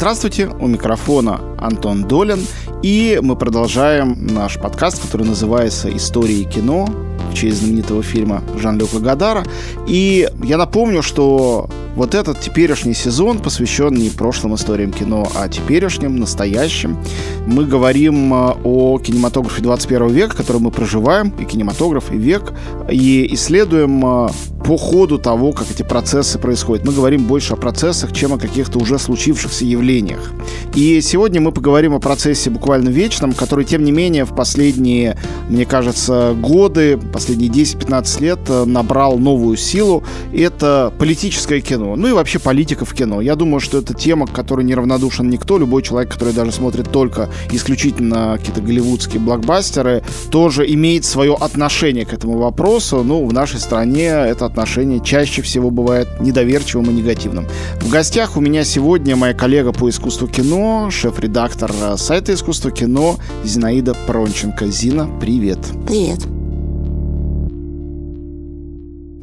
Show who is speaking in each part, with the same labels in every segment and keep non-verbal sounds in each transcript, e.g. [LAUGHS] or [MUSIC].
Speaker 1: Здравствуйте, у микрофона Антон Долин, и мы продолжаем наш подкаст, который называется «Истории кино», в честь знаменитого фильма Жан-Люка Гадара. И я напомню, что вот этот теперешний сезон посвящен не прошлым историям кино, а теперешним, настоящим. Мы говорим э, о кинематографе 21 века, который мы проживаем, и кинематограф, и век, и исследуем э, по ходу того, как эти процессы происходят. Мы говорим больше о процессах, чем о каких-то уже случившихся явлениях. И сегодня мы поговорим о процессе буквально вечном, который, тем не менее, в последние, мне кажется, годы, последние 10-15 лет э, набрал новую силу. Это политическое кино. Ну и вообще политика в кино. Я думаю, что это тема, к которой неравнодушен никто. Любой человек, который даже смотрит только исключительно какие-то голливудские блокбастеры, тоже имеет свое отношение к этому вопросу. Ну, в нашей стране это отношение чаще всего бывает недоверчивым и негативным. В гостях у меня сегодня моя коллега по искусству кино, шеф-редактор э, сайта искусства кино Зинаида Пронченко. Зина, привет.
Speaker 2: Привет.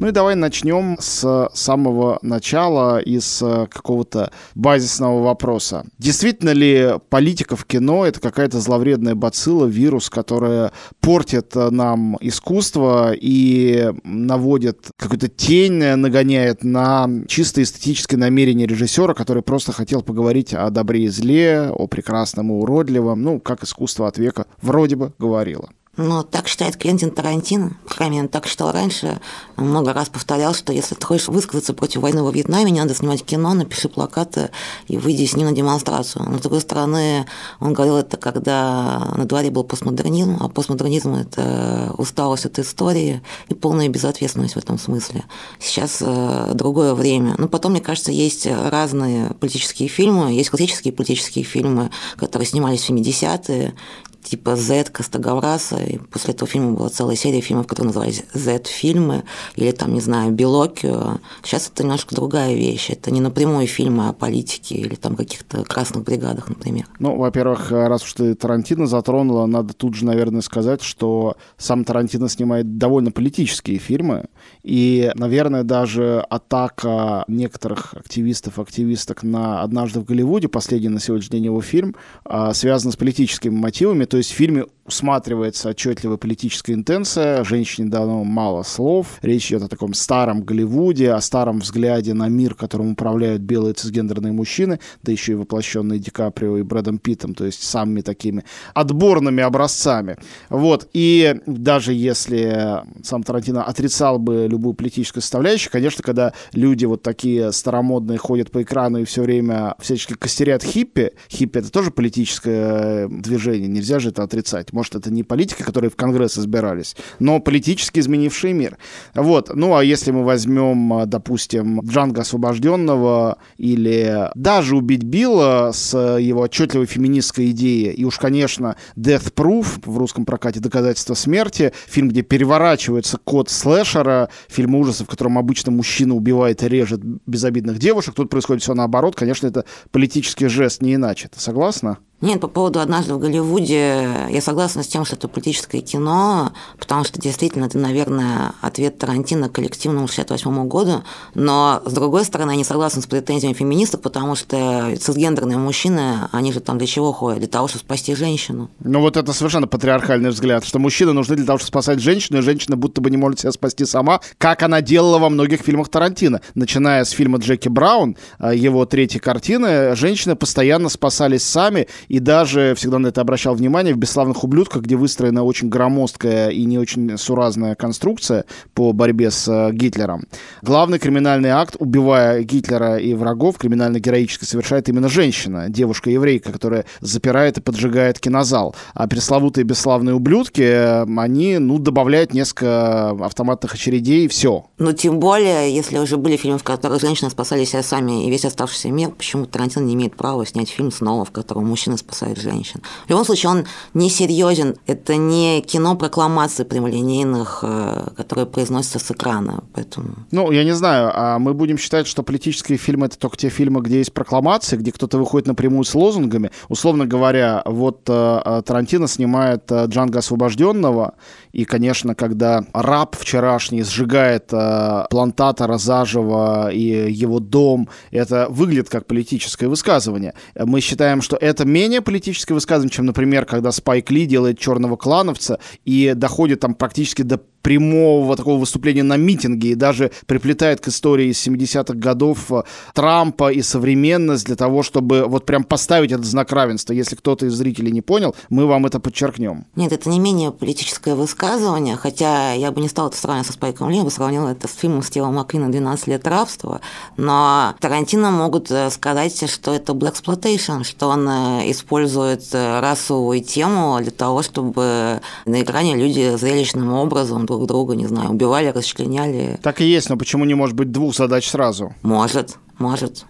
Speaker 1: Ну и давай начнем с самого начала и с какого-то базисного вопроса. Действительно ли политика в кино — это какая-то зловредная бацилла, вирус, которая портит нам искусство и наводит какую-то тень, нагоняет на чисто эстетическое намерение режиссера, который просто хотел поговорить о добре и зле, о прекрасном и уродливом, ну, как искусство от века вроде бы говорило.
Speaker 2: Но так считает Квентин Тарантино. По он так считал раньше. Много раз повторял, что если ты хочешь высказаться против войны во Вьетнаме, не надо снимать кино, напиши плакаты и выйди с ним на демонстрацию. Но, с другой стороны, он говорил это, когда на дворе был постмодернизм, а постмодернизм – это усталость от истории и полная безответственность в этом смысле. Сейчас э, другое время. Но потом, мне кажется, есть разные политические фильмы. Есть классические политические фильмы, которые снимались в 70-е, типа Z Костогавраса, и после этого фильма была целая серия фильмов, которые назывались Z-фильмы, или там, не знаю, Белокио. Сейчас это немножко другая вещь, это не напрямую фильмы о политике или там каких-то красных бригадах, например.
Speaker 1: Ну, во-первых, раз уж ты Тарантино затронула, надо тут же, наверное, сказать, что сам Тарантино снимает довольно политические фильмы, и, наверное, даже атака некоторых активистов, активисток на «Однажды в Голливуде», последний на сегодняшний день его фильм, а, связан с политическими мотивами, то есть в фильме усматривается отчетливая политическая интенция, женщине дано мало слов, речь идет о таком старом Голливуде, о старом взгляде на мир, которым управляют белые цисгендерные мужчины, да еще и воплощенные Ди Каприо и Брэдом Питтом, то есть самыми такими отборными образцами. Вот, и даже если сам Тарантино отрицал бы любую политическую составляющую, конечно, когда люди вот такие старомодные ходят по экрану и все время всячески костерят хиппи, хиппи это тоже политическое движение, нельзя же это отрицать. Может, это не политика, которые в Конгресс избирались, но политически изменивший мир. Вот. Ну, а если мы возьмем, допустим, Джанга Освобожденного или даже «Убить Билла» с его отчетливой феминистской идеей, и уж, конечно, «Death Proof» в русском прокате «Доказательство смерти», фильм, где переворачивается код слэшера, фильм ужасов, в котором обычно мужчина убивает и режет безобидных девушек, тут происходит все наоборот. Конечно, это политический жест, не иначе. Ты согласна?
Speaker 2: Нет, по поводу «Однажды в Голливуде» я согласна с тем, что это политическое кино, потому что действительно это, наверное, ответ Тарантино коллективному 68 году, но, с другой стороны, я не согласна с претензиями феминистов, потому что цисгендерные мужчины, они же там для чего ходят? Для того, чтобы спасти женщину.
Speaker 1: Ну вот это совершенно патриархальный взгляд, что мужчины нужны для того, чтобы спасать женщину, и женщина будто бы не может себя спасти сама, как она делала во многих фильмах Тарантино. Начиная с фильма Джеки Браун, э, его третьей картины, женщины постоянно спасались сами, и даже всегда на это обращал внимание в «Бесславных ублюдках», где выстроена очень громоздкая и не очень суразная конструкция по борьбе с э, Гитлером. Главный криминальный акт, убивая Гитлера и врагов, криминально-героически совершает именно женщина, девушка-еврейка, которая запирает и поджигает кинозал. А пресловутые «Бесславные ублюдки», э, они, ну, добавляют несколько автоматных очередей, и все.
Speaker 2: Ну, тем более, если уже были фильмы, в которых женщины спасали себя сами и весь оставшийся мир, почему Тарантино не имеет права снять фильм снова, в котором мужчина спасает женщин. В любом случае, он не серьезен. Это не кино прокламации прямолинейных, э, которые произносятся с экрана. Поэтому...
Speaker 1: Ну, я не знаю, а мы будем считать, что политические фильмы это только те фильмы, где есть прокламации, где кто-то выходит напрямую с лозунгами. Условно говоря, вот э, э Тарантино снимает Джанго освобожденного, и, конечно, когда раб вчерашний сжигает э, плантатора заживо и его дом, это выглядит как политическое высказывание. Мы считаем, что это менее политическое высказывание, чем, например, когда Спайк Ли делает черного клановца и доходит там практически до прямого такого выступления на митинге и даже приплетает к истории из 70-х годов э, Трампа и современность для того, чтобы вот прям поставить этот знак равенства. Если кто-то из зрителей не понял, мы вам это подчеркнем.
Speaker 2: Нет, это не менее политическое высказывание, хотя я бы не стал это сравнивать со Спайком Ли, я бы сравнил это с фильмом Стива Макквина «12 лет рабства», но Тарантино могут э, сказать, что это Black Exploitation, что он э, использует расовую тему для того, чтобы на экране люди зрелищным образом друг друга, не знаю, убивали, расчленяли.
Speaker 1: Так и есть, но почему не может быть двух задач сразу?
Speaker 2: Может, может.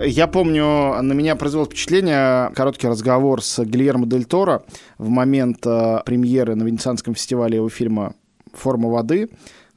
Speaker 1: Я помню, на меня произвел впечатление короткий разговор с Гильермо Дель Торо в момент э, премьеры на Венецианском фестивале его фильма «Форма воды»,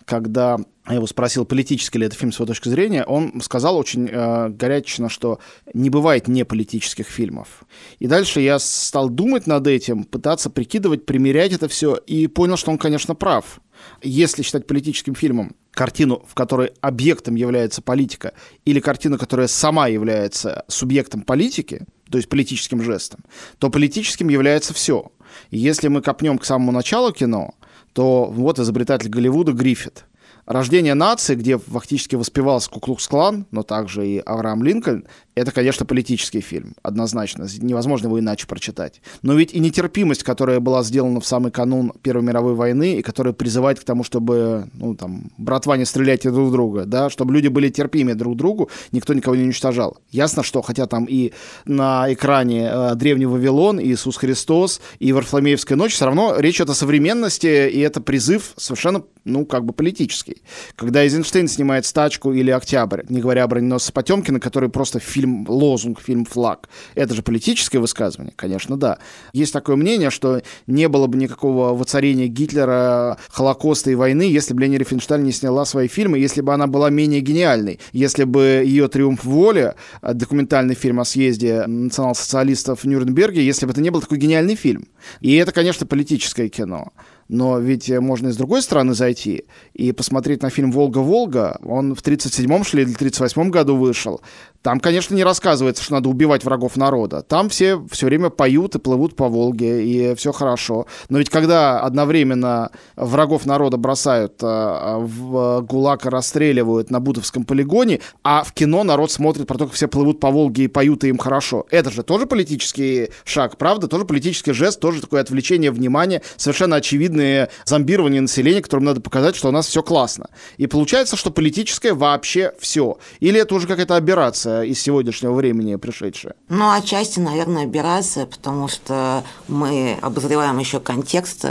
Speaker 1: когда я его спросил, политический ли это фильм с его точки зрения, он сказал очень э, горячечно, что не бывает неполитических фильмов. И дальше я стал думать над этим, пытаться прикидывать, примерять это все, и понял, что он, конечно, прав. Если считать политическим фильмом картину, в которой объектом является политика, или картину, которая сама является субъектом политики, то есть политическим жестом, то политическим является все. Если мы копнем к самому началу кино, то вот изобретатель Голливуда Гриффит – Рождение нации, где фактически воспевался Куклукс-клан, но также и Авраам Линкольн, это, конечно, политический фильм, однозначно. Невозможно его иначе прочитать. Но ведь и нетерпимость, которая была сделана в самый канун Первой мировой войны, и которая призывает к тому, чтобы, ну, там, братва не стрелять друг друга, да, чтобы люди были терпимее друг другу, никто никого не уничтожал. Ясно, что, хотя там и на экране э, Древний Вавилон, и Иисус Христос, и Варфоломеевская ночь, все равно речь идет о современности, и это призыв совершенно, ну, как бы политический. Когда Эйзенштейн снимает «Стачку» или «Октябрь», не говоря о броненосце Потемкина, который просто фильм лозунг, фильм флаг. Это же политическое высказывание, конечно, да. Есть такое мнение, что не было бы никакого воцарения Гитлера, Холокоста и войны, если бы Лени Рифеншталь не сняла свои фильмы, если бы она была менее гениальной, если бы ее «Триумф воли», документальный фильм о съезде национал-социалистов в Нюрнберге, если бы это не был такой гениальный фильм. И это, конечно, политическое кино. Но ведь можно и с другой стороны зайти и посмотреть на фильм «Волга-Волга». Он в 37-м, шли или 38-м году вышел. Там, конечно, не рассказывается, что надо убивать врагов народа. Там все все время поют и плывут по Волге, и все хорошо. Но ведь когда одновременно врагов народа бросают э, в ГУЛАГ расстреливают на Бутовском полигоне, а в кино народ смотрит про то, как все плывут по Волге и поют, и им хорошо. Это же тоже политический шаг, правда? Тоже политический жест, тоже такое отвлечение внимания, совершенно очевидное зомбирование населения, которым надо показать, что у нас все классно. И получается, что политическое вообще все. Или это уже какая-то операция из сегодняшнего времени пришедшая?
Speaker 2: Ну, отчасти, наверное, операция, потому что мы обозреваем еще контекст.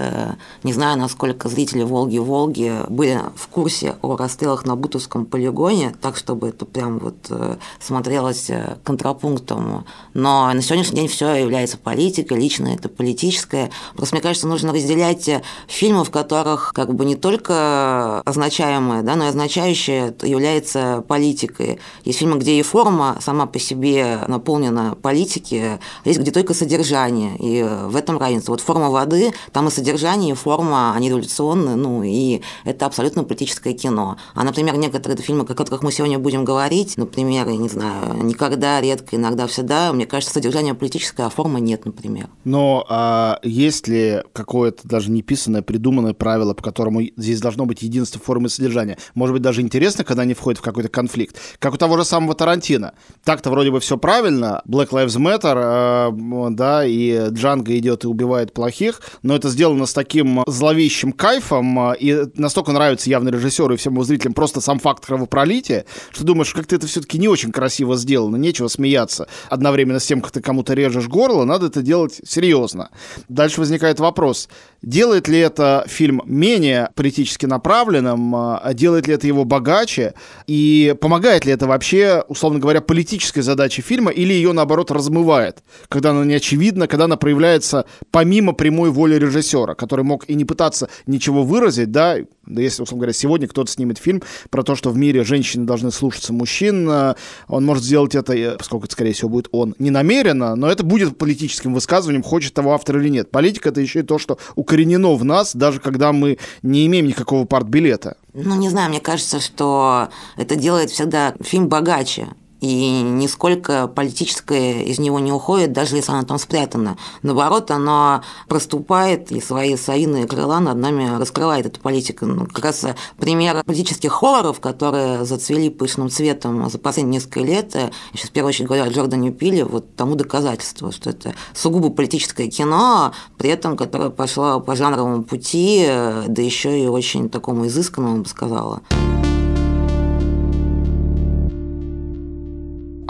Speaker 2: Не знаю, насколько зрители «Волги-Волги» были в курсе о расстрелах на Бутовском полигоне, так, чтобы это прям вот э, смотрелось э, контрапунктом. Но на сегодняшний день все является политикой, лично это политическое. Просто, мне кажется, нужно разделять фильмы, в которых как бы не только означаемое, да, но и означающее является политикой. Есть фильмы, где и форма, форма сама по себе наполнена политики, есть где только содержание, и в этом разница. Вот форма воды, там и содержание, и форма, они революционные, ну, и это абсолютно политическое кино. А, например, некоторые фильмы, о которых мы сегодня будем говорить, например, я не знаю, никогда, редко, иногда, всегда, мне кажется, содержание политическое, а форма нет, например.
Speaker 1: Но а есть ли какое-то даже неписанное, придуманное правило, по которому здесь должно быть единство формы и содержания? Может быть, даже интересно, когда они входят в какой-то конфликт? Как у того же самого Тарантино Тарантино. Так-то вроде бы все правильно, Black Lives Matter, э, да, и Джанго идет и убивает плохих, но это сделано с таким зловещим кайфом, э, и настолько нравится явно режиссеру и всем его зрителям просто сам факт кровопролития, что думаешь, как-то это все-таки не очень красиво сделано, нечего смеяться. Одновременно с тем, как ты кому-то режешь горло, надо это делать серьезно. Дальше возникает вопрос, делает ли это фильм менее политически направленным, э, делает ли это его богаче, и помогает ли это вообще, условно говоря, говоря, политической задачи фильма или ее, наоборот, размывает, когда она не очевидна, когда она проявляется помимо прямой воли режиссера, который мог и не пытаться ничего выразить, да, да если, условно говоря, сегодня кто-то снимет фильм про то, что в мире женщины должны слушаться мужчин, э, он может сделать это, э, поскольку это, скорее всего, будет он, не намеренно, но это будет политическим высказыванием, хочет того автор или нет. Политика — это еще и то, что укоренено в нас, даже когда мы не имеем никакого партбилета.
Speaker 2: Ну, не знаю, мне кажется, что это делает всегда фильм богаче и нисколько политическое из него не уходит, даже если оно там спрятано. Наоборот, оно проступает и свои совиные крыла над нами раскрывает эту политику. Ну, как раз пример политических хорроров, которые зацвели пышным цветом за последние несколько лет, я сейчас в первую очередь говорю о Джордане Пиле, вот тому доказательство, что это сугубо политическое кино, при этом которое пошло по жанровому пути, да еще и очень такому изысканному, бы сказала.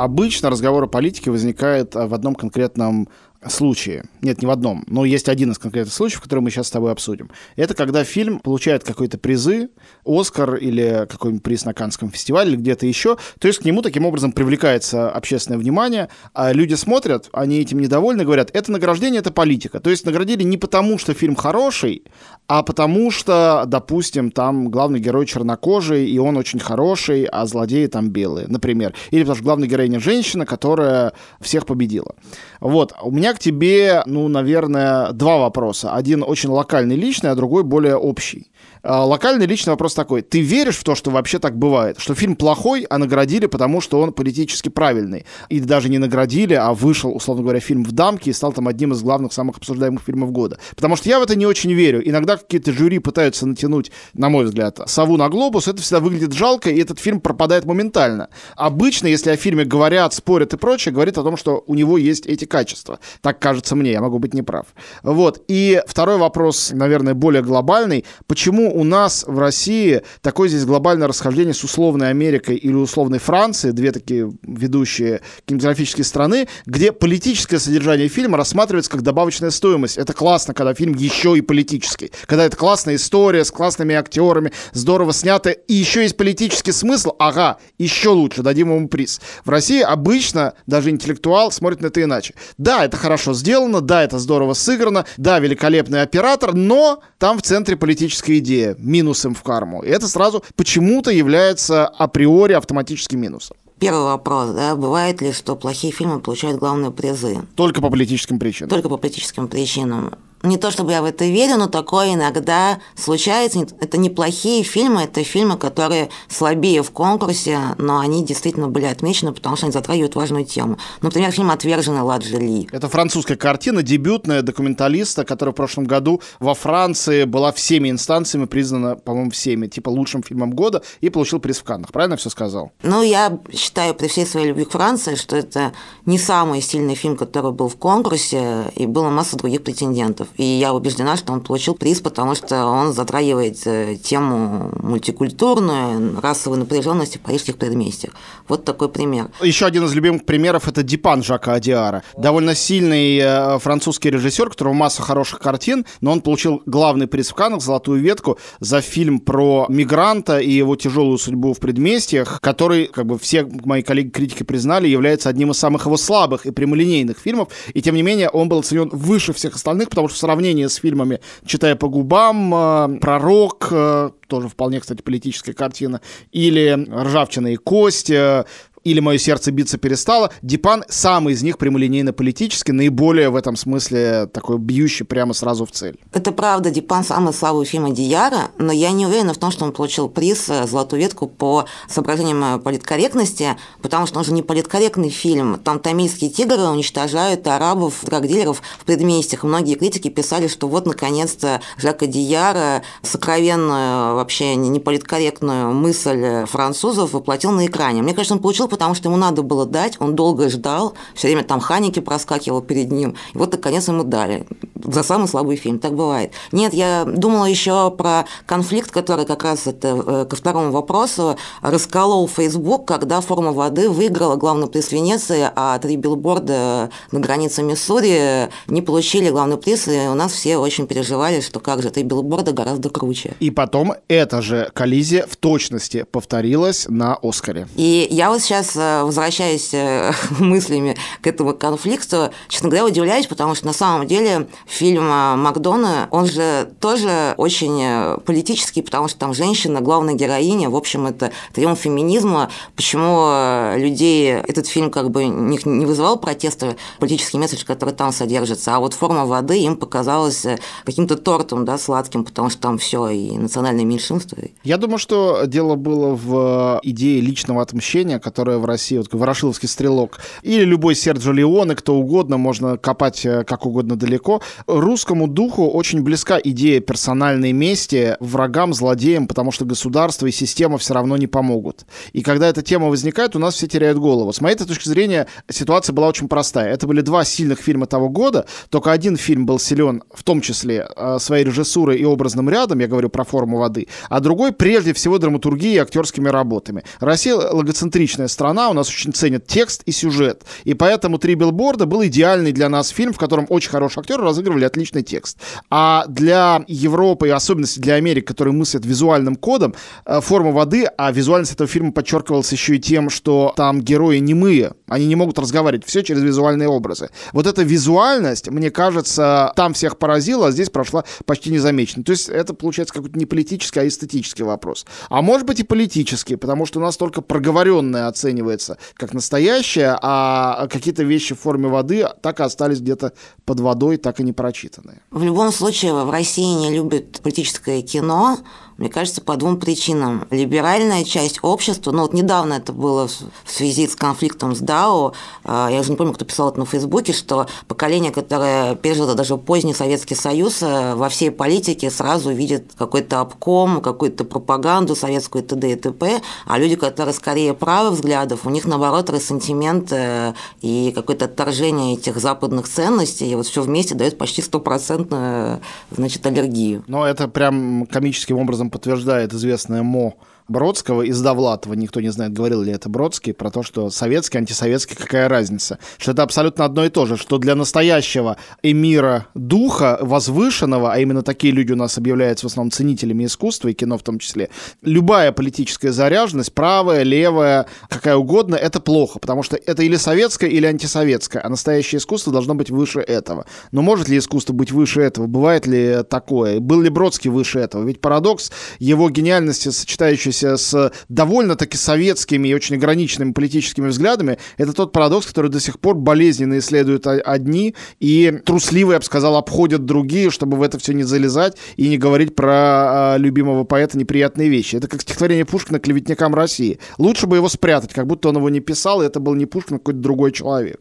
Speaker 1: Обычно разговор о политике возникает в одном конкретном случае. Нет, не в одном, но есть один из конкретных случаев, который мы сейчас с тобой обсудим. Это когда фильм получает какой-то призы, Оскар или какой-нибудь приз на Каннском фестивале или где-то еще. То есть к нему таким образом привлекается общественное внимание, а люди смотрят, они этим недовольны, говорят, это награждение, это политика. То есть наградили не потому, что фильм хороший, а потому что, допустим, там главный герой чернокожий, и он очень хороший, а злодеи там белые, например. Или потому что главная героиня женщина, которая всех победила. Вот, у меня к тебе, ну, наверное, два вопроса. Один очень локальный, личный, а другой более общий. А, локальный личный вопрос такой. Ты веришь в то, что вообще так бывает? Что фильм плохой, а наградили, потому что он политически правильный? И даже не наградили, а вышел, условно говоря, фильм в дамке и стал там одним из главных, самых обсуждаемых фильмов года. Потому что я в это не очень верю. Иногда какие-то жюри пытаются натянуть, на мой взгляд, сову на глобус. Это всегда выглядит жалко, и этот фильм пропадает моментально. Обычно, если о фильме говорят, спорят и прочее, говорит о том, что у него есть эти качества. Так кажется мне, я могу быть неправ. Вот. И второй вопрос, наверное, более глобальный. Почему у нас в России такое здесь глобальное расхождение с условной Америкой или условной Францией, две такие ведущие кинематографические страны, где политическое содержание фильма рассматривается как добавочная стоимость. Это классно, когда фильм еще и политический. Когда это классная история с классными актерами, здорово снято, и еще есть политический смысл, ага, еще лучше, дадим ему приз. В России обычно даже интеллектуал смотрит на это иначе. Да, это хорошо сделано, да, это здорово сыграно, да, великолепный оператор, но там в центре политическая идея минусом в карму. И это сразу почему-то является априори автоматическим минусом.
Speaker 2: Первый вопрос, да, бывает ли, что плохие фильмы получают главные призы?
Speaker 1: Только по политическим причинам.
Speaker 2: Только по политическим причинам не то чтобы я в это верю, но такое иногда случается. Это неплохие фильмы, это фильмы, которые слабее в конкурсе, но они действительно были отмечены, потому что они затрагивают важную тему. Например, фильм «Отверженный» Ладжи Ли.
Speaker 1: Это французская картина, дебютная документалиста, которая в прошлом году во Франции была всеми инстанциями признана, по-моему, всеми, типа лучшим фильмом года, и получил приз в Каннах. Правильно я все сказал?
Speaker 2: Ну, я считаю при всей своей любви к Франции, что это не самый сильный фильм, который был в конкурсе, и было масса других претендентов. И я убеждена, что он получил приз, потому что он затрагивает э, тему мультикультурную, расовой напряженности в парижских предместьях. Вот такой пример.
Speaker 1: Еще один из любимых примеров это Дипан Жака Адиара. Довольно сильный э, французский режиссер, у которого масса хороших картин, но он получил главный приз в Каннах, «Золотую ветку», за фильм про мигранта и его тяжелую судьбу в предместьях, который, как бы все мои коллеги-критики признали, является одним из самых его слабых и прямолинейных фильмов, и тем не менее он был оценен выше всех остальных, потому что сравнение с фильмами «Читая по губам», э, «Пророк», э, тоже вполне, кстати, политическая картина, или «Ржавчина и кость», э, или «Мое сердце биться перестало», Дипан самый из них прямолинейно-политический, наиболее в этом смысле такой бьющий прямо сразу в цель.
Speaker 2: Это правда, Дипан самый слабый фильм Адияра, но я не уверена в том, что он получил приз э, «Золотую ветку» по соображениям э, политкорректности, потому что он же не политкорректный фильм. Там тамильские тигры уничтожают арабов, драгдилеров в предместьях. Многие критики писали, что вот, наконец-то, Жак Адияра сокровенную, вообще не политкорректную мысль французов воплотил на экране. Мне кажется, он получил потому что ему надо было дать, он долго ждал, все время там Ханики проскакивал перед ним, и вот наконец ему дали за самый слабый фильм, так бывает. Нет, я думала еще про конфликт, который как раз это э, ко второму вопросу расколол Facebook, когда форма воды выиграла главный приз Венеции, а три билборда на границе Миссури не получили главный приз, и у нас все очень переживали, что как же три билборда гораздо круче.
Speaker 1: И потом эта же коллизия в точности повторилась на Оскаре.
Speaker 2: И я вот сейчас сейчас, э, возвращаясь э, [LAUGHS] мыслями к этому конфликту, честно говоря, удивляюсь, потому что на самом деле фильм Макдона, он же тоже очень политический, потому что там женщина, главная героиня, в общем, это триумф феминизма. Почему людей этот фильм как бы не вызывал протеста, политический месседж, который там содержится, а вот форма воды им показалась каким-то тортом, да, сладким, потому что там все и национальное меньшинство.
Speaker 1: Я думаю, что дело было в идее личного отмщения, которая в России, вот Ворошиловский стрелок, или любой Серджо Леоне, кто угодно, можно копать э, как угодно далеко. Русскому духу очень близка идея персональной мести врагам, злодеям, потому что государство и система все равно не помогут. И когда эта тема возникает, у нас все теряют голову. С моей точки зрения, ситуация была очень простая. Это были два сильных фильма того года, только один фильм был силен, в том числе э, своей режиссурой и образным рядом, я говорю про форму воды, а другой прежде всего драматургией и актерскими работами. Россия логоцентричная страна, у нас очень ценят текст и сюжет. И поэтому «Три билборда» был идеальный для нас фильм, в котором очень хорошие актеры разыгрывали отличный текст. А для Европы, и особенности для Америки, которые мыслят визуальным кодом, э, форма воды, а визуальность этого фильма подчеркивалась еще и тем, что там герои немые, они не могут разговаривать, все через визуальные образы. Вот эта визуальность, мне кажется, там всех поразила, а здесь прошла почти незамеченно. То есть это получается какой-то не политический, а эстетический вопрос. А может быть и политический, потому что у нас только проговоренное оценивается как настоящее, а какие-то вещи в форме воды так и остались где-то под водой, так и не прочитанные.
Speaker 2: В любом случае в России не любят политическое кино, мне кажется, по двум причинам. Либеральная часть общества, ну вот недавно это было в связи с конфликтом с ДАО, а, я уже не помню, кто писал это на Фейсбуке, что поколение, которое пережило даже поздний Советский Союз, э, во всей политике сразу видит какой-то обком, какую-то пропаганду советскую т.д. и т.п., а люди, которые скорее правых взглядов, у них, наоборот, ресентимент э, и какое-то отторжение этих западных ценностей, и вот все вместе дает почти стопроцентную, значит, аллергию.
Speaker 1: Но это прям комическим образом подтверждает известная МО Бродского из Довлатова, никто не знает, говорил ли это Бродский, про то, что советский, антисоветский, какая разница. Что это абсолютно одно и то же, что для настоящего эмира духа, возвышенного, а именно такие люди у нас объявляются в основном ценителями искусства и кино в том числе, любая политическая заряженность, правая, левая, какая угодно, это плохо, потому что это или советское, или антисоветское, а настоящее искусство должно быть выше этого. Но может ли искусство быть выше этого? Бывает ли такое? Был ли Бродский выше этого? Ведь парадокс его гениальности, сочетающийся сложившийся с довольно-таки советскими и очень ограниченными политическими взглядами, это тот парадокс, который до сих пор болезненно исследуют одни и трусливо, я бы сказал, обходят другие, чтобы в это все не залезать и не говорить про а, любимого поэта неприятные вещи. Это как стихотворение Пушкина «Клеветникам России». Лучше бы его спрятать, как будто он его не писал, и это был не Пушкин, а какой-то другой человек.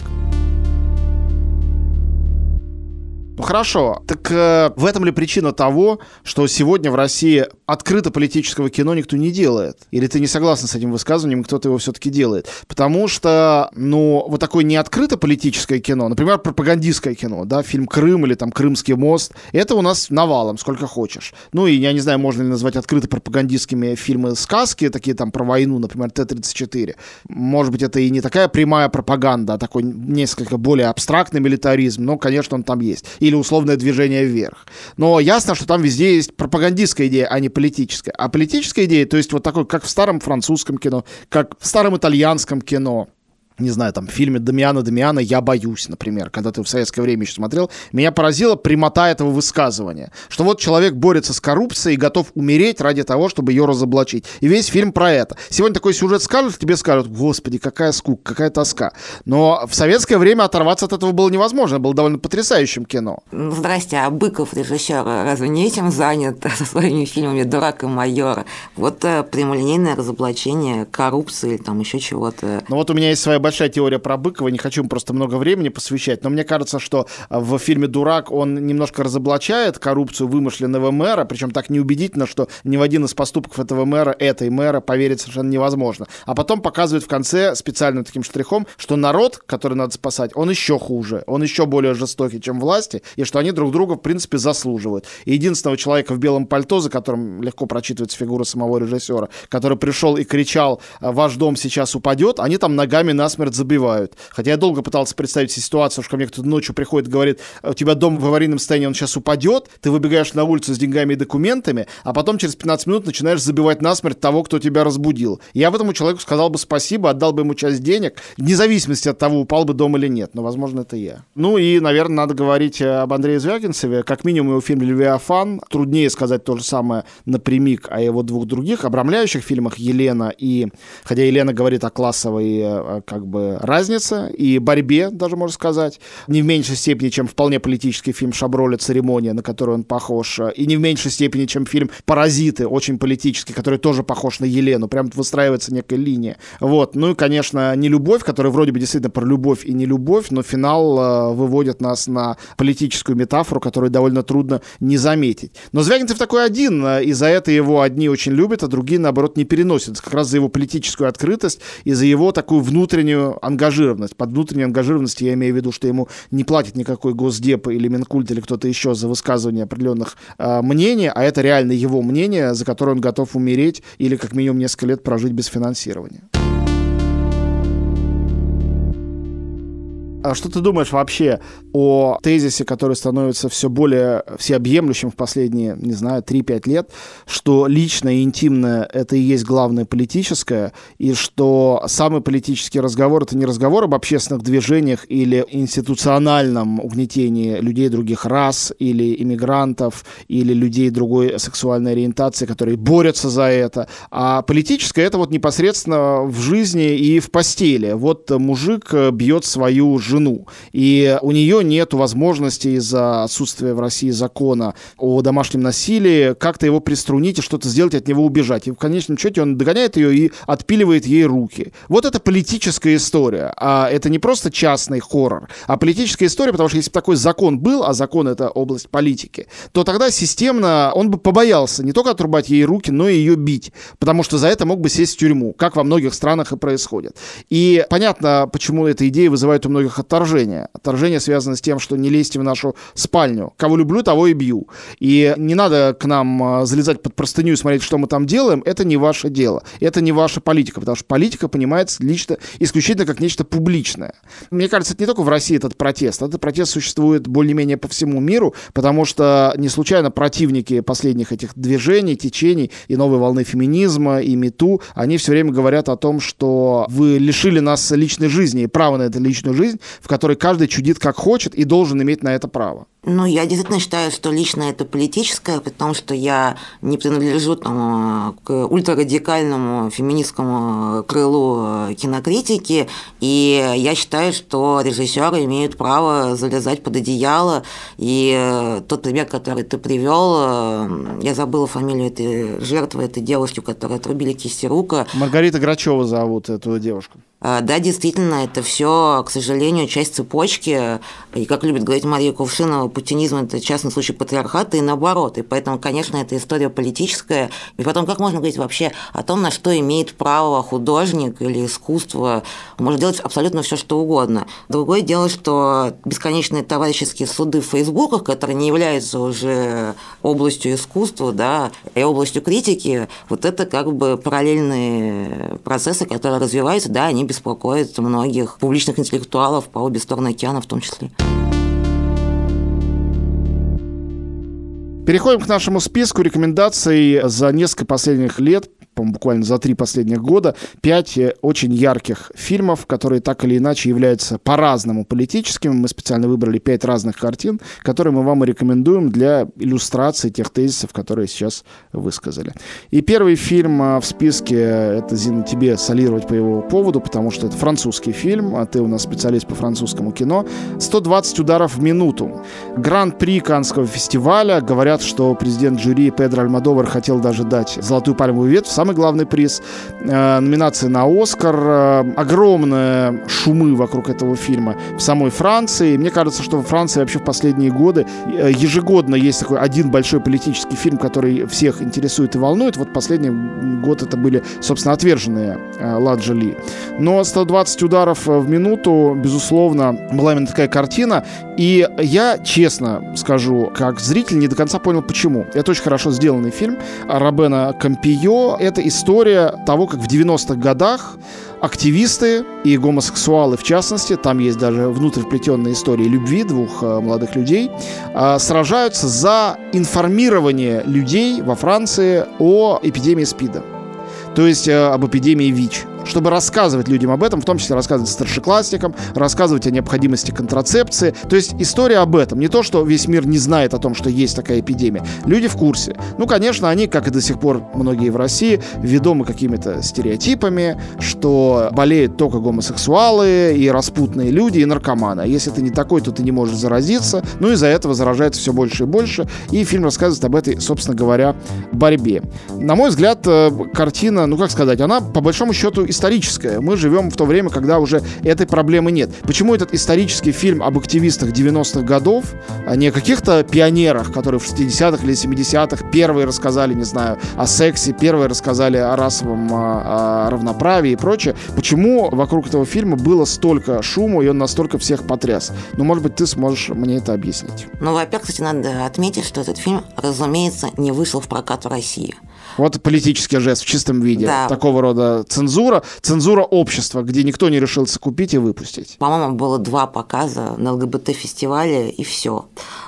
Speaker 1: Ну хорошо, так э, в этом ли причина того, что сегодня в России открыто политического кино никто не делает? Или ты не согласен с этим высказыванием, кто-то его все-таки делает? Потому что, ну, вот такое не открыто политическое кино, например, пропагандистское кино, да, фильм «Крым» или там «Крымский мост», это у нас навалом, сколько хочешь. Ну и я не знаю, можно ли назвать открыто пропагандистскими фильмы сказки, такие там про войну, например, Т-34. Может быть, это и не такая прямая пропаганда, а такой несколько более абстрактный милитаризм, но, конечно, он там есть. И или условное движение вверх. Но ясно, что там везде есть пропагандистская идея, а не политическая. А политическая идея, то есть вот такой, как в старом французском кино, как в старом итальянском кино, не знаю, там, в фильме Дамиана Дамиана «Я боюсь», например, когда ты в советское время еще смотрел, меня поразила прямота этого высказывания, что вот человек борется с коррупцией и готов умереть ради того, чтобы ее разоблачить. И весь фильм про это. Сегодня такой сюжет скажут, тебе скажут, господи, какая скука, какая тоска. Но в советское время оторваться от этого было невозможно, это было довольно потрясающим кино.
Speaker 2: Ну, здрасте, а Быков, режиссер, разве не этим занят [LAUGHS] со своими фильмами «Дурак и майор»? Вот э, прямолинейное разоблачение коррупции или там еще чего-то.
Speaker 1: Ну вот у меня есть своя большая теория про Быкова, не хочу ему просто много времени посвящать, но мне кажется, что а, в фильме «Дурак» он немножко разоблачает коррупцию вымышленного мэра, причем так неубедительно, что ни в один из поступков этого мэра, этой мэра, поверить совершенно невозможно. А потом показывает в конце специальным таким штрихом, что народ, который надо спасать, он еще хуже, он еще более жестокий, чем власти, и что они друг друга, в принципе, заслуживают. И единственного человека в белом пальто, за которым легко прочитывается фигура самого режиссера, который пришел и кричал «Ваш дом сейчас упадет», они там ногами нас насмерть забивают. Хотя я долго пытался представить себе ситуацию, что ко мне кто-то ночью приходит и говорит, у тебя дом в аварийном состоянии, он сейчас упадет, ты выбегаешь на улицу с деньгами и документами, а потом через 15 минут начинаешь забивать насмерть того, кто тебя разбудил. Я этому человеку сказал бы спасибо, отдал бы ему часть денег, вне зависимости от того, упал бы дом или нет. Но, возможно, это я. Ну и, наверное, надо говорить об Андрее Звягинцеве. Как минимум его фильм «Левиафан». Труднее сказать то же самое напрямик о его двух других обрамляющих фильмах «Елена» и... Хотя Елена говорит о классовой э, как бы разнице и борьбе, даже можно сказать. Не в меньшей степени, чем вполне политический фильм «Шаброля. Церемония», на который он похож. И не в меньшей степени, чем фильм «Паразиты», очень политический, который тоже похож на Елену. Прям выстраивается некая линия. Вот. Ну и, конечно, не любовь, которая вроде бы действительно про любовь и не любовь, но финал э, выводит нас на политическую метафору, которую довольно трудно не заметить. Но Звягинцев такой один, э, и за это его одни очень любят, а другие, наоборот, не переносят. Как раз за его политическую открытость и за его такую внутреннюю ангажированность. Под внутренней ангажированностью я имею в виду, что ему не платит никакой госдеп или Минкульт или кто-то еще за высказывание определенных э, мнений, а это реально его мнение, за которое он готов умереть или как минимум несколько лет прожить без финансирования. А что ты думаешь вообще о тезисе, который становится все более всеобъемлющим в последние, не знаю, 3-5 лет, что личное и интимное — это и есть главное политическое, и что самый политический разговор — это не разговор об общественных движениях или институциональном угнетении людей других рас, или иммигрантов, или людей другой сексуальной ориентации, которые борются за это, а политическое — это вот непосредственно в жизни и в постели. Вот мужик бьет свою жену. И у нее нет возможности из-за отсутствия в России закона о домашнем насилии как-то его приструнить и что-то сделать, от него убежать. И в конечном счете он догоняет ее и отпиливает ей руки. Вот это политическая история. А это не просто частный хоррор, а политическая история, потому что если бы такой закон был, а закон это область политики, то тогда системно он бы побоялся не только отрубать ей руки, но и ее бить. Потому что за это мог бы сесть в тюрьму, как во многих странах и происходит. И понятно, почему эта идея вызывает у многих отторжение. Отторжение связано с тем, что не лезьте в нашу спальню. Кого люблю, того и бью. И не надо к нам а, залезать под простыню и смотреть, что мы там делаем. Это не ваше дело. Это не ваша политика, потому что политика понимается лично, исключительно как нечто публичное. Мне кажется, это не только в России этот протест. Этот протест существует более-менее по всему миру, потому что не случайно противники последних этих движений, течений и новой волны феминизма, и МИТУ, они все время говорят о том, что вы лишили нас личной жизни и права на эту личную жизнь, в которой каждый чудит как хочет и должен иметь на это право.
Speaker 2: Ну, я действительно считаю, что лично это политическое, потому что я не принадлежу там, к ультрарадикальному феминистскому крылу кинокритики, и я считаю, что режиссеры имеют право залезать под одеяло, и тот пример, который ты привел, я забыла фамилию этой жертвы, этой девушки, которой отрубили кисти рука.
Speaker 1: Маргарита Грачева зовут эту девушку.
Speaker 2: А, да, действительно, это все, к сожалению, часть цепочки. И как любит говорить Мария Кувшинова, путинизм – это частный случай патриархата и наоборот. И поэтому, конечно, это история политическая. И потом, как можно говорить вообще о том, на что имеет право художник или искусство? Он может делать абсолютно все, что угодно. Другое дело, что бесконечные товарищеские суды в Фейсбуках, которые не являются уже областью искусства, да, и областью критики, вот это как бы параллельные процессы, которые развиваются, да, они беспокоит многих публичных интеллектуалов по обе стороны океана в том числе.
Speaker 1: Переходим к нашему списку рекомендаций за несколько последних лет буквально за три последних года, пять э, очень ярких фильмов, которые так или иначе являются по-разному политическими. Мы специально выбрали пять разных картин, которые мы вам и рекомендуем для иллюстрации тех тезисов, которые сейчас высказали. И первый фильм э, в списке, это, Зина, тебе солировать по его поводу, потому что это французский фильм, а ты у нас специалист по французскому кино. «120 ударов в минуту». Гран-при Канского фестиваля. Говорят, что президент жюри Педро Альмадовар хотел даже дать «Золотую пальмовую ветвь» самый главный приз. Э, номинации на Оскар. Э, огромные шумы вокруг этого фильма в самой Франции. Мне кажется, что во Франции вообще в последние годы э, ежегодно есть такой один большой политический фильм, который всех интересует и волнует. Вот последний год это были, собственно, отверженные Ли. Но 120 ударов в минуту, безусловно, была именно такая картина. И я, честно скажу, как зритель не до конца понял, почему. Это очень хорошо сделанный фильм Робена Кампио это история того, как в 90-х годах активисты и гомосексуалы в частности, там есть даже внутрь вплетенные истории любви двух э, молодых людей, э, сражаются за информирование людей во Франции о эпидемии СПИДа. То есть э, об эпидемии ВИЧ чтобы рассказывать людям об этом, в том числе рассказывать старшеклассникам, рассказывать о необходимости контрацепции. То есть история об этом. Не то, что весь мир не знает о том, что есть такая эпидемия. Люди в курсе. Ну, конечно, они, как и до сих пор многие в России, ведомы какими-то стереотипами, что болеют только гомосексуалы и распутные люди, и наркоманы. А если ты не такой, то ты не можешь заразиться. Ну, из-за этого заражается все больше и больше. И фильм рассказывает об этой, собственно говоря, борьбе. На мой взгляд, э, картина, ну, как сказать, она, по большому счету, историческое. Мы живем в то время, когда уже этой проблемы нет. Почему этот исторический фильм об активистах 90-х годов, а не о каких-то пионерах, которые в 60-х или 70-х первые рассказали, не знаю, о сексе, первые рассказали о расовом о, о равноправии и прочее. Почему вокруг этого фильма было столько шума, и он настолько всех потряс? Ну, может быть, ты сможешь мне это объяснить.
Speaker 2: Ну, во-первых, кстати, надо отметить, что этот фильм, разумеется, не вышел в прокат в России.
Speaker 1: Вот политический жест в чистом виде. Да. Такого рода цензура. Цензура общества, где никто не решился купить и выпустить.
Speaker 2: По-моему, было два показа на ЛГБТ-фестивале, и все.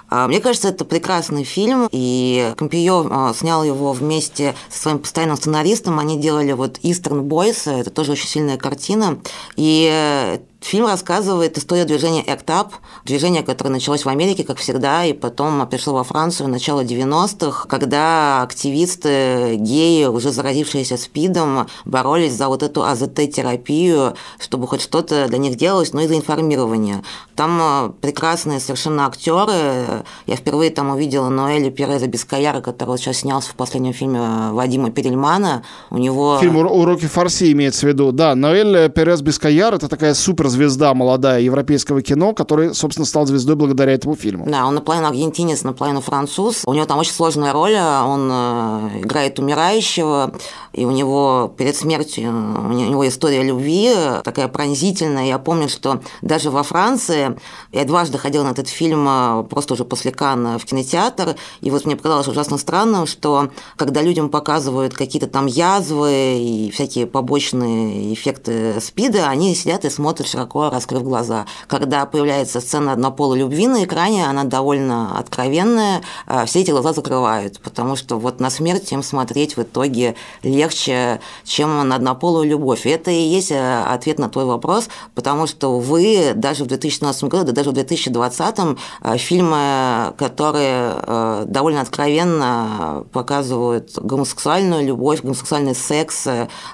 Speaker 2: А, мне кажется, это прекрасный фильм, и Компио а, снял его вместе со своим постоянным сценаристом. Они делали вот Eastern Boys, это тоже очень сильная картина. И Фильм рассказывает историю движения ACT UP, движение, которое началось в Америке, как всегда, и потом пришло во Францию в начало 90-х, когда активисты, геи, уже заразившиеся СПИДом, боролись за вот эту АЗТ-терапию, чтобы хоть что-то для них делалось, но и за информирование. Там э, прекрасные совершенно актеры. Я впервые там увидела Ноэля Переза Бескаяра, который сейчас снялся в последнем фильме Вадима Перельмана. У него...
Speaker 1: Фильм «Уроки фарси» имеется в виду. Да, Ноэль Перез Бескаяр – это такая супер звезда молодая европейского кино, который, собственно, стал звездой благодаря этому фильму.
Speaker 2: Да, он наполовину аргентинец, наполовину француз. У него там очень сложная роль. Он э, играет умирающего, и у него перед смертью, у него история любви такая пронзительная. Я помню, что даже во Франции, я дважды ходила на этот фильм э, просто уже после Канна в кинотеатр, и вот мне показалось ужасно странным, что когда людям показывают какие-то там язвы и всякие побочные эффекты СПИДа, они сидят и смотрят широко раскрыв глаза. Когда появляется сцена однополой любви на экране, она довольно откровенная, а все эти глаза закрывают, потому что вот на смерть им смотреть в итоге легче, чем на однополую любовь. И это и есть э, ответ на твой вопрос, потому что вы даже в 2017 году, да даже в 2020 э, фильмы, которые э, довольно откровенно показывают гомосексуальную любовь, гомосексуальный секс,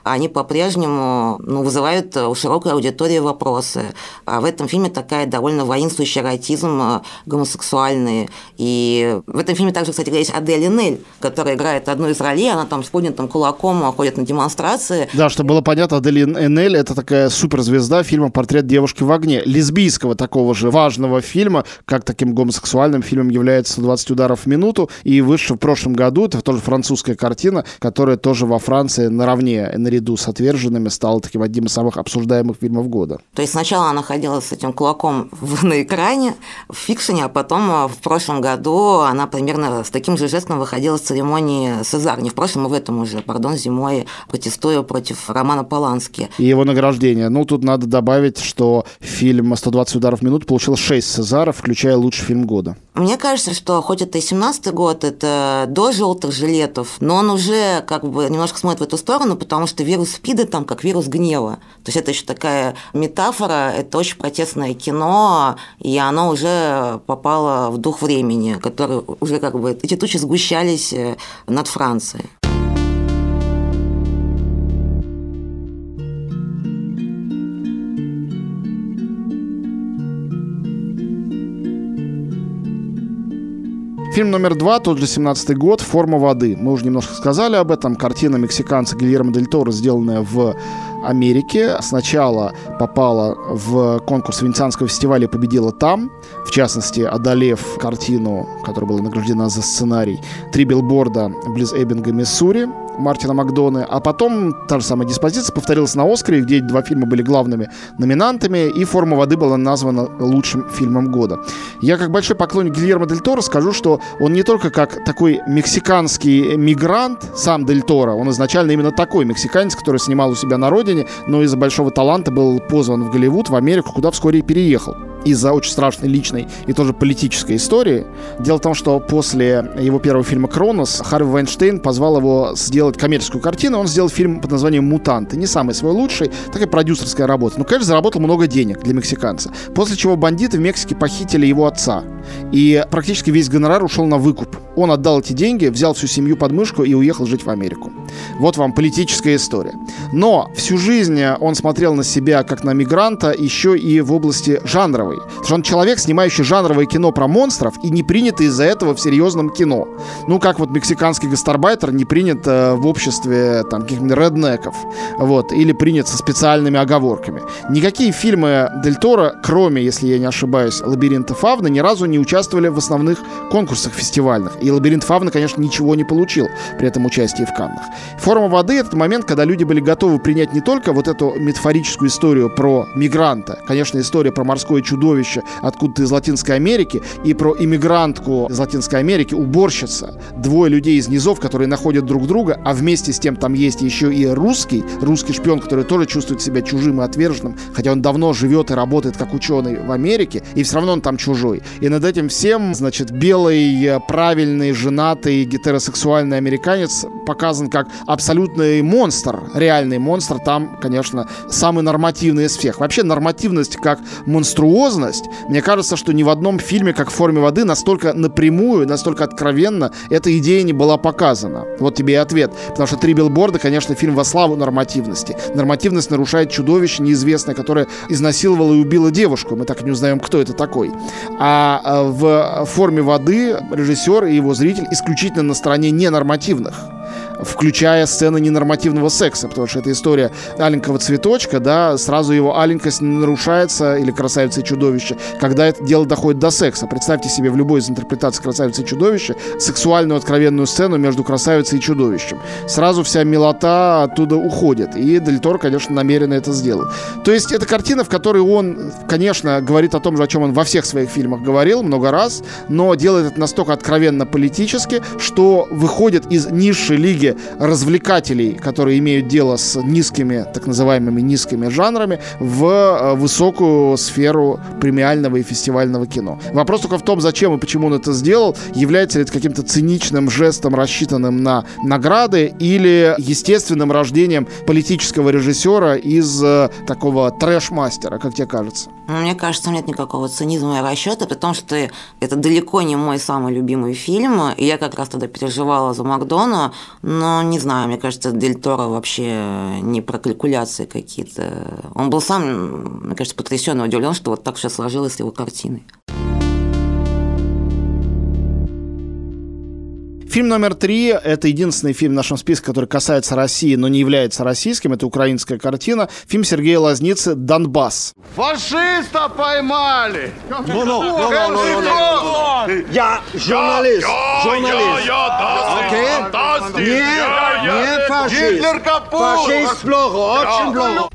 Speaker 2: они по-прежнему ну, вызывают у широкой аудитории вопросы вопросы. А в этом фильме такая довольно воинствующий эротизм э, гомосексуальный. И в этом фильме также, кстати, есть Адель Нель, которая играет одну из ролей, она там с поднятым кулаком ходит на демонстрации.
Speaker 1: Да, чтобы было понятно, Адель Энель – это такая суперзвезда фильма «Портрет девушки в огне», лесбийского такого же важного фильма, как таким гомосексуальным фильмом является «120 ударов в минуту», и вышел в прошлом году, это тоже французская картина, которая тоже во Франции наравне, наряду с «Отверженными» стала таким одним из самых обсуждаемых фильмов года.
Speaker 2: То сначала она ходила с этим кулаком [LAUGHS] на экране в фикшене, а потом э, в прошлом году она примерно с таким же жестом выходила с церемонии Сезар. Не в прошлом, а в этом уже, пардон, зимой, протестуя против Романа Полански.
Speaker 1: И его награждение. Ну, тут надо добавить, что фильм «120 ударов в минуту» получил 6 Сезаров, включая лучший фильм года.
Speaker 2: Мне кажется, что хоть это и 17 год, это до желтых жилетов, но он уже как бы немножко смотрит в эту сторону, потому что вирус СПИДа там как вирус гнева. То есть это еще такая метафора, это очень протестное кино, и оно уже попало в дух времени, который уже как бы эти тучи сгущались э, над Францией.
Speaker 1: Фильм номер два, тот же 17-й год, «Форма воды». Мы уже немножко сказали об этом. Картина мексиканца Гильермо Дель Торо, сделанная в Америке. Сначала попала в конкурс Венецианского фестиваля и победила там, в частности, одолев картину, которая была награждена за сценарий «Три билборда близ Эббинга, Миссури». Мартина Макдоны, а потом та же самая диспозиция повторилась на Оскаре, где два фильма были главными номинантами, и «Форма воды» была названа лучшим фильмом года. Я как большой поклонник Гильермо Дель Торо скажу, что он не только как такой мексиканский мигрант, сам Дель Торо, он изначально именно такой мексиканец, который снимал у себя на родине, но из-за большого таланта был позван в Голливуд, в Америку, куда вскоре и переехал из-за очень страшной личной и тоже политической истории. Дело в том, что после его первого фильма «Кронос» Харви Вайнштейн позвал его сделать коммерческую картину. Он сделал фильм под названием «Мутанты». Не самый свой лучший, такая продюсерская работа. Но, конечно, заработал много денег для мексиканца. После чего бандиты в Мексике похитили его отца. И практически весь гонорар ушел на выкуп. Он отдал эти деньги, взял всю семью под мышку и уехал жить в Америку. Вот вам политическая история. Но всю жизнь он смотрел на себя как на мигранта еще и в области жанровой жанровый. Потому что он человек, снимающий жанровое кино про монстров и не принятый из-за этого в серьезном кино. Ну, как вот мексиканский гастарбайтер не принят э, в обществе там каких-нибудь реднеков. Вот. Или принят со специальными оговорками. Никакие фильмы Дель Торо, кроме, если я не ошибаюсь, «Лабиринта Фавны», ни разу не участвовали в основных конкурсах фестивальных. И «Лабиринт Фавны», конечно, ничего не получил при этом участии в Каннах. «Форма воды» — это момент, когда люди были готовы принять не только вот эту метафорическую историю про мигранта, конечно, история про морское чудо чудовище откуда-то из Латинской Америки, и про иммигрантку из Латинской Америки, уборщица. Двое людей из низов, которые находят друг друга, а вместе с тем там есть еще и русский, русский шпион, который тоже чувствует себя чужим и отверженным, хотя он давно живет и работает как ученый в Америке, и все равно он там чужой. И над этим всем, значит, белый, правильный, женатый, гетеросексуальный американец показан как абсолютный монстр, реальный монстр. Там, конечно, самый нормативный из всех. Вообще нормативность как монструозность серьезность, мне кажется, что ни в одном фильме, как в «Форме воды», настолько напрямую, настолько откровенно эта идея не была показана. Вот тебе и ответ. Потому что «Три билборда», конечно, фильм во славу нормативности. Нормативность нарушает чудовище неизвестное, которое изнасиловало и убило девушку. Мы так и не узнаем, кто это такой. А, а в «Форме воды» режиссер и его зритель исключительно на стороне ненормативных включая сцены ненормативного секса, потому что это история аленького цветочка, да, сразу его аленькость нарушается, или красавица и чудовище, когда это дело доходит до секса. Представьте себе в любой из интерпретаций красавицы и чудовища сексуальную откровенную сцену между красавицей и чудовищем. Сразу вся милота оттуда уходит. И Дель Торо, конечно, намеренно это сделал. То есть это картина, в которой он, конечно, говорит о том же, о чем он во всех своих фильмах говорил много раз, но делает это настолько откровенно политически, что выходит из низшей лиги круге развлекателей, которые имеют дело с низкими, так называемыми низкими жанрами, в э, высокую сферу премиального и фестивального кино. Вопрос только в том, зачем и почему он это сделал, является ли это каким-то циничным жестом, рассчитанным на награды, или естественным рождением политического режиссера из э, такого трэш-мастера, как тебе кажется?
Speaker 2: Ну, мне кажется, нет никакого цинизма и расчета, при том, что это далеко не мой самый любимый фильм, и я как раз тогда переживала за Макдона, но не знаю, мне кажется, Дель Торо вообще не про калькуляции какие-то. Он был сам, мне кажется, потрясенно удивлен, что вот так все сложилось с его картиной.
Speaker 1: Фильм номер три — это единственный фильм в нашем списке, который касается России, но не является российским. Это украинская картина. Фильм Сергея Лазницы «Донбасс».
Speaker 3: Фашиста поймали!
Speaker 4: Ну, ну, ну, ну, ну, Я журналист, журналист. Окей? Нет, нет фашист.
Speaker 3: Гитлер капут!
Speaker 4: Фашист плохо, очень плохо.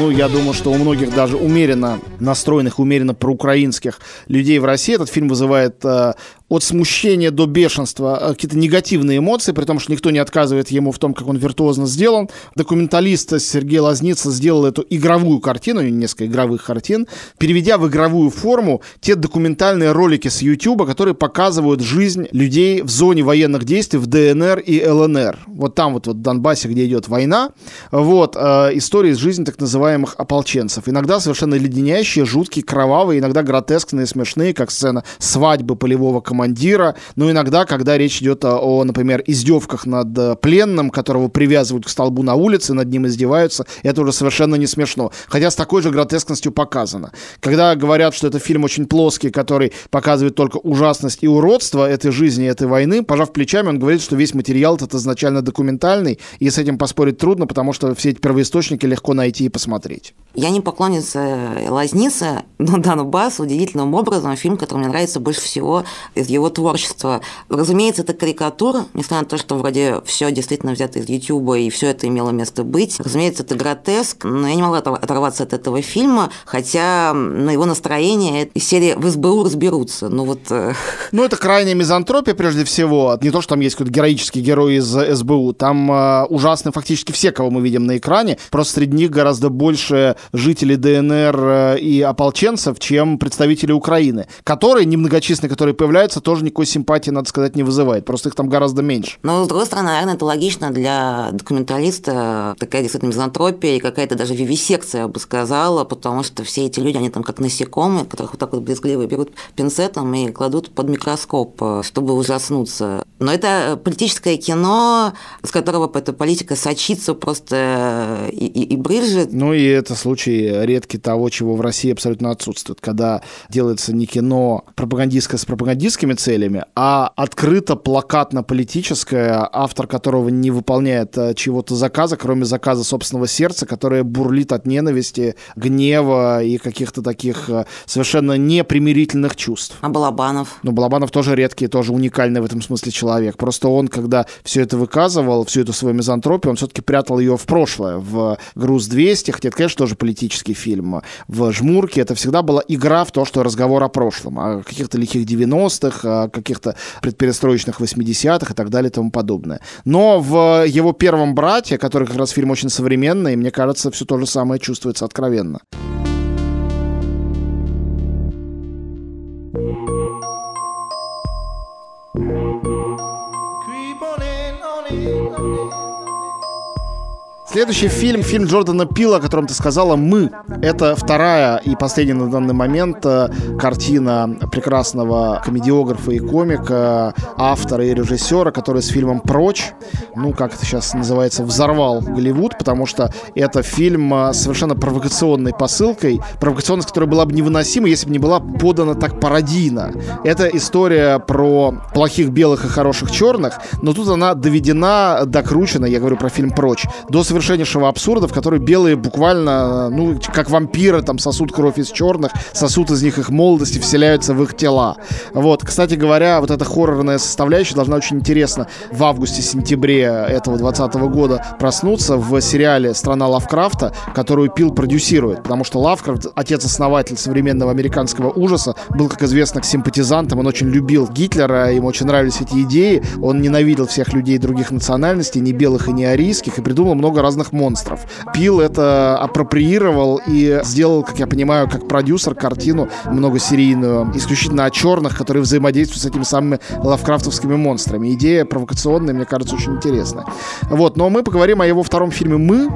Speaker 1: Ну, я думаю, что у многих даже умеренно настроенных, умеренно проукраинских людей в России этот фильм вызывает э, от смущения до бешенства э, какие-то негативные эмоции, при том, что никто не отказывает ему в том, как он виртуозно сделан. Документалист Сергей Лазница сделал эту игровую картину, несколько игровых картин, переведя в игровую форму те документальные ролики с YouTube, которые показывают жизнь людей в зоне военных действий в ДНР и ЛНР. Вот там вот, вот в Донбассе, где идет война, вот, э, истории из жизни так называемых ополченцев. Иногда совершенно леденящие, жуткие, кровавые, иногда гротескные, смешные, как сцена свадьбы полевого командира командира, но иногда, когда речь идет о, например, издевках над э, пленным, которого привязывают к столбу на улице, над ним издеваются, это уже совершенно не смешно. Хотя с такой же гротескностью показано. Когда говорят, что это фильм очень плоский, который показывает только ужасность и уродство этой жизни, этой войны, пожав плечами, он говорит, что весь материал это изначально документальный, и с этим поспорить трудно, потому что все эти первоисточники легко найти и посмотреть.
Speaker 2: Я не поклонница Лазницы, но Донбасс удивительным образом фильм, который мне нравится больше всего из его творчества. Разумеется, это карикатура, несмотря на то, что вроде все действительно взято из Ютуба, и все это имело место быть. Разумеется, это гротеск, но я не могла оторваться от этого фильма, хотя на его настроение из серии «В СБУ разберутся». Ну вот... Э, [LAUGHS]
Speaker 1: ну, это крайняя мизантропия, прежде всего. Не то, что там есть какой-то героический герой из СБУ. Там э, ужасны фактически все, кого мы видим на экране. Просто среди них гораздо больше жителей ДНР э, и ополченцев, чем представители Украины, которые, немногочисленные, которые появляются, тоже никакой симпатии, надо сказать, не вызывает. Просто их там гораздо меньше.
Speaker 2: Но, с другой стороны, наверное, это логично для документалиста. Такая действительно мизантропия и какая-то даже вивисекция, я бы сказала, потому что все эти люди, они там как насекомые, которых вот так вот брезгливо берут пинцетом и кладут под микроскоп, э, чтобы ужаснуться. Но это политическое кино, с которого эта политика сочится просто и, и, и брызжет.
Speaker 1: Ну и это случай редкий того, чего в России абсолютно отсутствует, когда делается не кино пропагандистское с пропагандистскими целями, а открыто плакатно-политическое, автор которого не выполняет э, чего-то заказа, кроме заказа собственного сердца, которое бурлит от ненависти, гнева и каких-то таких э, совершенно непримирительных чувств.
Speaker 2: А Балабанов?
Speaker 1: Ну, Балабанов тоже редкий, тоже уникальный в этом смысле человек. Просто он, когда все это выказывал, всю эту свою мизантропию, он все-таки прятал ее в прошлое, в «Груз-200», хотя это, конечно, тоже политический фильм. В «Жмурке» это всегда была игра в то, что разговор о прошлом, о каких-то лихих 90-х, о каких-то предперестроечных 80-х и так далее и тому подобное. Но в его первом «Брате», который как раз фильм очень современный, мне кажется, все то же самое чувствуется откровенно. Следующий фильм, фильм Джордана Пила, о котором ты сказала, «Мы». Это вторая и последняя на данный момент э, картина прекрасного комедиографа и комика, автора и режиссера, который с фильмом «Прочь», ну, как это сейчас называется, взорвал Голливуд, потому что это фильм э, с совершенно провокационной посылкой, провокационность, которая была бы невыносима, если бы не была подана так пародийно. Это история про плохих белых и хороших черных, но тут она доведена, докручена, я говорю про фильм «Прочь», до совершенно совершеннейшего абсурда, в который белые буквально, ну, как вампиры, там, сосут кровь из черных, сосут из них их молодости, вселяются в их тела. Вот, кстати говоря, вот эта хоррорная составляющая должна очень интересно в августе-сентябре этого 20 года проснуться в сериале «Страна Лавкрафта», которую Пил продюсирует, потому что Лавкрафт, отец-основатель современного американского ужаса, был, как известно, симпатизантом, он очень любил Гитлера, ему очень нравились эти идеи, он ненавидел всех людей других национальностей, ни белых и ни арийских, и придумал много разных монстров. Пил это апроприировал и сделал, как я понимаю, как продюсер картину многосерийную, исключительно о черных, которые взаимодействуют с этими самыми лавкрафтовскими монстрами. Идея провокационная, мне кажется, очень интересная. Вот, но мы поговорим о его втором фильме «Мы»,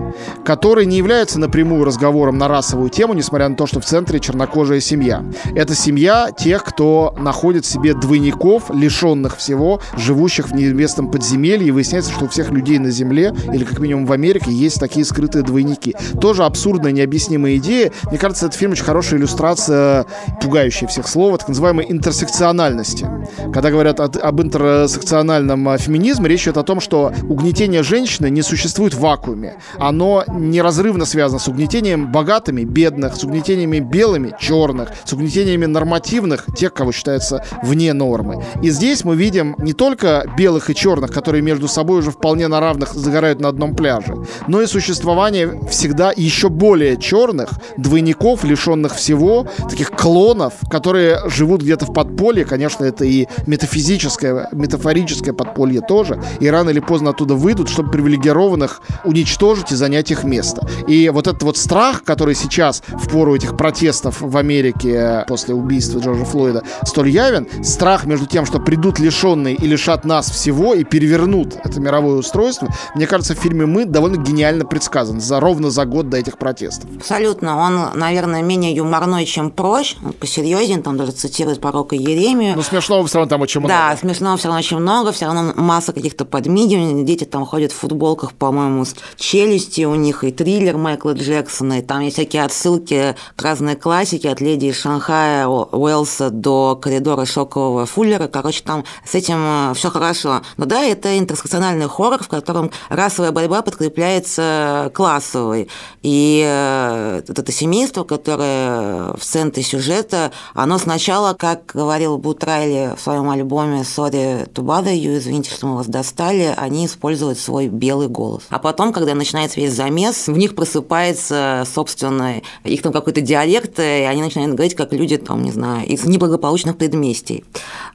Speaker 1: который не является напрямую разговором на расовую тему, несмотря на то, что в центре чернокожая семья. Это семья тех, кто находит себе двойников, лишенных всего, живущих в неизвестном подземелье, и выясняется, что у всех людей на Земле, или как минимум в Америке, человека есть такие скрытые двойники. Тоже абсурдная, необъяснимая идея. Мне кажется, этот фильм очень хорошая иллюстрация, пугающая всех слова, так называемой интерсекциональности. Когда говорят о, об интерсекциональном а, феминизме, речь идет о том, что угнетение женщины не существует в вакууме. Оно неразрывно связано с угнетением богатыми, бедных, с угнетениями белыми, черных, с угнетениями нормативных, тех, кого считается вне нормы. И здесь мы видим не только белых и черных, которые между собой уже вполне на равных загорают на одном пляже, но и существование всегда еще более черных, двойников, лишенных всего, таких клонов, которые живут где-то в подполье, конечно, это и метафизическое, метафорическое подполье тоже, и рано или поздно оттуда выйдут, чтобы привилегированных уничтожить и занять их место. И вот этот вот страх, который сейчас в пору этих протестов в Америке после убийства Джорджа Флойда столь явен, страх между тем, что придут лишенные и лишат нас всего и перевернут это мировое устройство, мне кажется, в фильме «Мы» довольно гениально предсказан за ровно за год до этих протестов.
Speaker 2: Абсолютно. Он, наверное, менее юморной, чем прочь. Он посерьезнее, там даже цитирует пророка Еремию.
Speaker 1: Но смешного все равно там очень много.
Speaker 2: Да, смешного все равно очень много, все равно масса каких-то подмигиваний. Дети там ходят в футболках, по-моему, с челюстью у них, и триллер Майкла Джексона, и там есть всякие отсылки к разной классике, от леди из Шанхая, Уэлса до коридора шокового Фуллера. Короче, там с этим э, все хорошо. Но да, это интерсекциональный хоррор, в котором расовая борьба подкрепляется является классовой. И э, это семейство, которое в центре сюжета, оно сначала, как говорил Бутрайли в своем альбоме «Sorry to bother you», извините, что мы вас достали, они используют свой белый голос. А потом, когда начинается весь замес, в них просыпается, собственно, их там какой-то диалект, и они начинают говорить, как люди, там, не знаю, из неблагополучных предместий.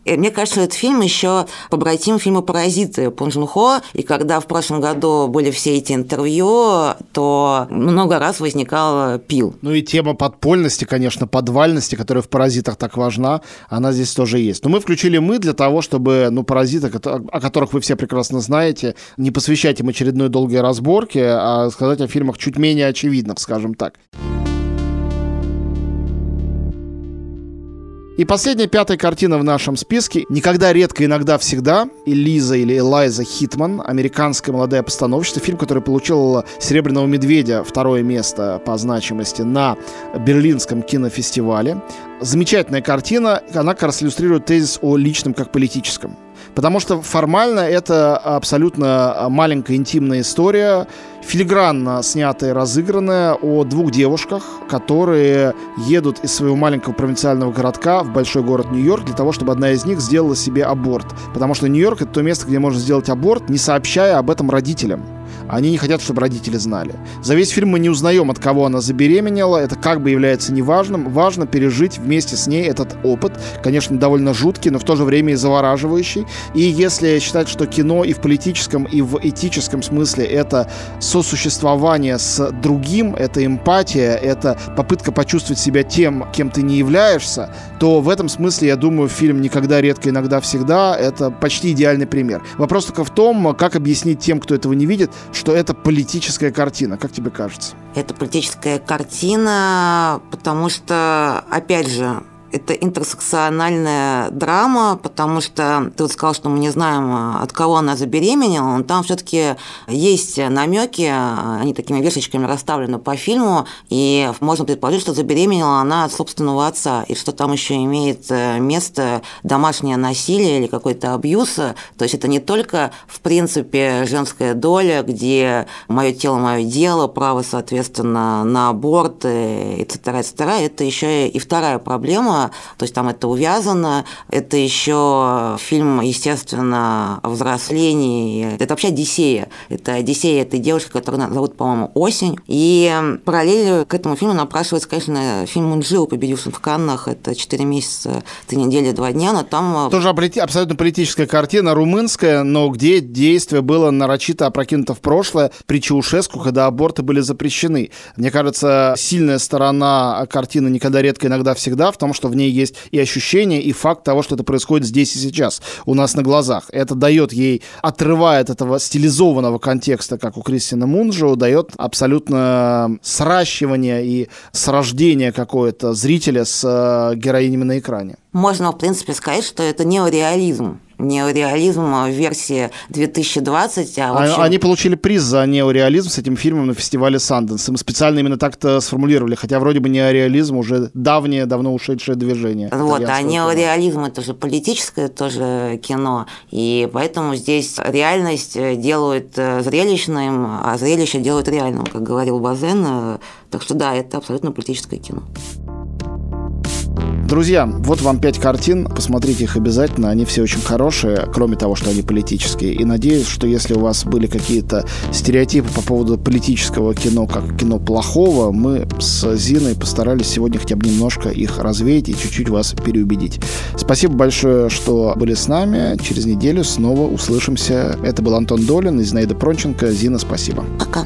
Speaker 2: И мне кажется, этот фильм еще побратим фильма «Паразиты» Пон Хо, и когда в прошлом году были все эти интервью, то много раз возникал пил.
Speaker 1: Ну и тема подпольности, конечно, подвальности, которая в «Паразитах» так важна, она здесь тоже есть. Но мы включили «Мы» для того, чтобы, ну, «Паразиты», о которых вы все прекрасно знаете, не посвящать им очередной долгой разборки, а сказать о фильмах чуть менее очевидных, скажем так. И последняя, пятая картина в нашем списке «Никогда, редко, иногда, всегда» Элиза или Элайза Хитман, американская молодая постановщица, фильм, который получил «Серебряного медведя» второе место по значимости на Берлинском кинофестивале. Замечательная картина, она как раз иллюстрирует тезис о личном как политическом. Потому что формально это абсолютно маленькая интимная история, филигранно снятая разыгранная о двух девушках, которые едут из своего маленького провинциального городка в большой город Нью-Йорк для того, чтобы одна из них сделала себе аборт. Потому что Нью-Йорк — это то место, где можно сделать аборт, не сообщая об этом родителям. Они не хотят, чтобы родители знали. За весь фильм мы не узнаем, от кого она забеременела. Это как бы является неважным. Важно пережить вместе с ней этот опыт. Конечно, довольно жуткий, но в то же время и завораживающий. И если считать, что кино и в политическом, и в этическом смысле это сосуществование с другим, это эмпатия, это попытка почувствовать себя тем, кем ты не являешься, то в этом смысле, я думаю, фильм «Никогда, редко, иногда, всегда» — это почти идеальный пример. Вопрос только в том, как объяснить тем, кто этого не видит, что это политическая картина. Как тебе кажется?
Speaker 2: Это политическая картина, потому что, опять же, это интерсекциональная драма, потому что ты вот сказал, что мы не знаем, от кого она забеременела, но там все-таки есть намеки, они такими вешечками расставлены по фильму, и можно предположить, что забеременела она от собственного отца, и что там еще имеет э, место домашнее насилие или какой-то абьюз. То есть это не только, в принципе, женская доля, где мое тело, мое дело, право, соответственно, на аборт, и т.д. Это еще и вторая проблема, то есть там это увязано. Это еще фильм, естественно, о взрослении. Это вообще Одиссея. Это Одиссея этой девушки, которую зовут, по-моему, Осень. И параллелью к этому фильму напрашивается, конечно, фильм Мунджио, победивший в Каннах. Это «Четыре месяца, три недели, два дня», но там...
Speaker 1: Э, Тоже абсолютно политическая картина, румынская, но где действие было нарочито опрокинуто в прошлое при Чаушеску, когда аборты были запрещены. Мне кажется, сильная сторона картины «Никогда, редко, иногда, всегда» в том, что в ней есть и ощущение, и факт того, что это происходит здесь и сейчас, у нас на глазах. Это дает ей, отрывает этого стилизованного контекста, как у Кристина Мунджо, дает абсолютно сращивание и срождение какое-то зрителя с э, героинями на экране.
Speaker 2: Можно, в принципе, сказать, что это неореализм неореализм в версии 2020. А
Speaker 1: общем... Они получили приз за неореализм с этим фильмом на фестивале Санденс. Мы специально именно так-то сформулировали, хотя вроде бы неореализм уже давнее, давно ушедшее движение.
Speaker 2: Вот, а неореализм это же политическое тоже кино, и поэтому здесь реальность делают э, зрелищным, а зрелище делают реальным, как говорил Базен. Так что да, это абсолютно политическое кино.
Speaker 1: Друзья, вот вам пять картин, посмотрите их обязательно, они все очень хорошие, кроме того, что они политические. И надеюсь, что если у вас были какие-то стереотипы по поводу политического кино, как кино плохого, мы с Зиной постарались сегодня хотя бы немножко их развеять и чуть-чуть вас переубедить. Спасибо большое, что были с нами. Через неделю снова услышимся. Это был Антон Долин и Зинаида Пронченко. Зина, спасибо.
Speaker 2: Пока.